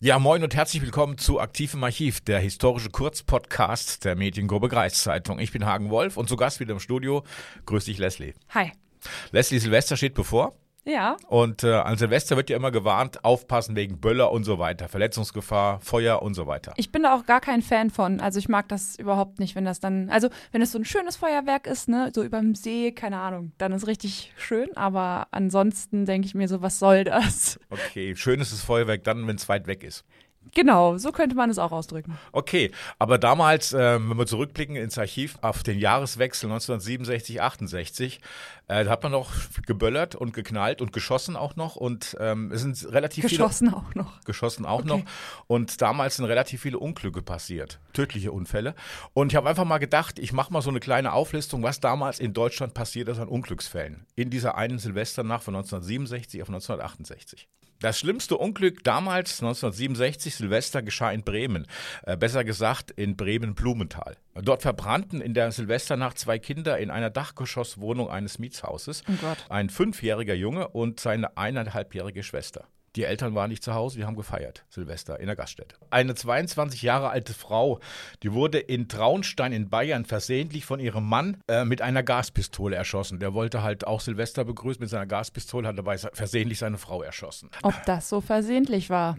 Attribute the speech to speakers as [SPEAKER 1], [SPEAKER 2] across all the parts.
[SPEAKER 1] Ja, moin und herzlich willkommen zu Aktiv im Archiv, der historische Kurzpodcast der Mediengruppe Kreiszeitung. Ich bin Hagen Wolf und zu Gast wieder im Studio. Grüß dich, Leslie.
[SPEAKER 2] Hi.
[SPEAKER 1] Leslie, Silvester steht bevor.
[SPEAKER 2] Ja.
[SPEAKER 1] Und äh, an Silvester wird ja immer gewarnt, aufpassen wegen Böller und so weiter, Verletzungsgefahr, Feuer und so weiter.
[SPEAKER 2] Ich bin da auch gar kein Fan von. Also ich mag das überhaupt nicht, wenn das dann, also wenn es so ein schönes Feuerwerk ist, ne, so überm See, keine Ahnung, dann ist richtig schön. Aber ansonsten denke ich mir so, was soll das?
[SPEAKER 1] Okay, schön ist das Feuerwerk dann, wenn es weit weg ist.
[SPEAKER 2] Genau, so könnte man es auch ausdrücken.
[SPEAKER 1] Okay, aber damals, äh, wenn wir zurückblicken ins Archiv auf den Jahreswechsel 1967, 68, äh, da hat man noch geböllert und geknallt und geschossen auch noch und ähm, es sind relativ
[SPEAKER 2] geschossen
[SPEAKER 1] viele
[SPEAKER 2] auch noch.
[SPEAKER 1] geschossen auch
[SPEAKER 2] Okay.
[SPEAKER 1] noch und damals sind relativ viele Unglücke passiert, tödliche Unfälle und ich habe einfach mal gedacht, ich mache mal so eine kleine Auflistung, was damals in Deutschland passiert ist an Unglücksfällen in dieser einen Silvesternacht von 1967 auf 1968. Das schlimmste Unglück damals, 1967, Silvester, geschah in Bremen. Äh, besser gesagt in Bremen-Blumenthal. Dort verbrannten in der Silvesternacht zwei Kinder in einer Dachgeschosswohnung eines Mietshauses.
[SPEAKER 2] Oh.
[SPEAKER 1] Ein fünfjähriger Junge und seine eineinhalbjährige Schwester. Die Eltern waren nicht zu Hause, die haben gefeiert, Silvester, in der Gaststätte. Eine 22 Jahre alte Frau, die wurde in Traunstein in Bayern versehentlich von ihrem Mann äh, mit einer Gaspistole erschossen. Der wollte halt auch Silvester begrüßen mit seiner Gaspistole, hat dabei se- versehentlich seine Frau erschossen.
[SPEAKER 2] Ob das so versehentlich war?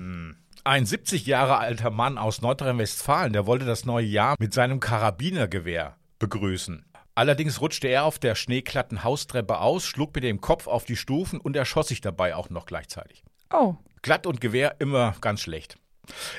[SPEAKER 1] Ein 70 Jahre alter Mann aus Nordrhein-Westfalen, der wollte das neue Jahr mit seinem Karabinergewehr begrüßen. Allerdings rutschte er auf der schneeglatten Haustreppe aus, schlug mit dem Kopf auf die Stufen und erschoss sich dabei auch noch gleichzeitig.
[SPEAKER 2] Oh,
[SPEAKER 1] Glatt und Gewehr immer ganz schlecht.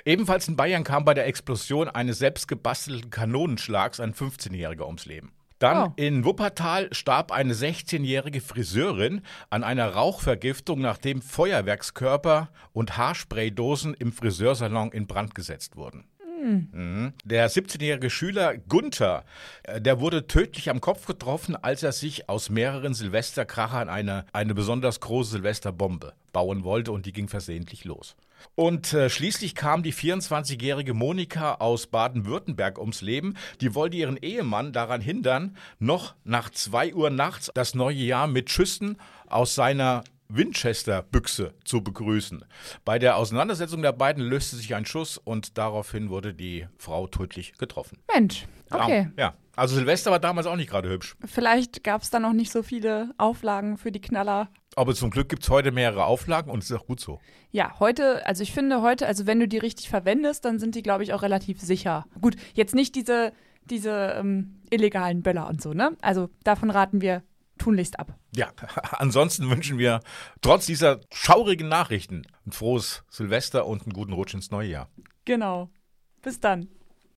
[SPEAKER 1] Ebenfalls in Bayern kam bei der Explosion eines selbstgebastelten Kanonenschlags ein 15-Jähriger ums Leben. Dann
[SPEAKER 2] Oh.
[SPEAKER 1] in Wuppertal starb eine 16-jährige Friseurin an einer Rauchvergiftung, nachdem Feuerwerkskörper und Haarspraydosen im Friseursalon in Brand gesetzt wurden. Mhm. Der 17-jährige Schüler Gunther, äh, der wurde tödlich am Kopf getroffen, als er sich aus mehreren Silvesterkrachern eine, eine besonders große Silvesterbombe bauen wollte und die ging versehentlich los. Und äh, schließlich kam die 24-jährige Monika aus Baden-Württemberg ums Leben. Die wollte ihren Ehemann daran hindern, noch nach 2 Uhr nachts das neue Jahr mit Schüssen aus seiner Winchester-Büchse zu begrüßen. Bei der Auseinandersetzung der beiden löste sich ein Schuss und daraufhin wurde die Frau tödlich getroffen.
[SPEAKER 2] Mensch. Okay.
[SPEAKER 1] Ja, also Silvester war damals auch nicht gerade hübsch.
[SPEAKER 2] Vielleicht gab es da noch nicht so viele Auflagen für die Knaller.
[SPEAKER 1] Aber zum Glück gibt es heute mehrere Auflagen und es ist auch gut so.
[SPEAKER 2] Ja, heute, also ich finde heute, also wenn du die richtig verwendest, dann sind die, glaube ich, auch relativ sicher. Gut, jetzt nicht diese, diese ähm, illegalen Böller und so, ne? Also davon raten wir tunlichst ab.
[SPEAKER 1] Ja, ansonsten wünschen wir trotz dieser schaurigen Nachrichten ein frohes Silvester und einen guten Rutsch ins neue Jahr.
[SPEAKER 2] Genau. Bis dann.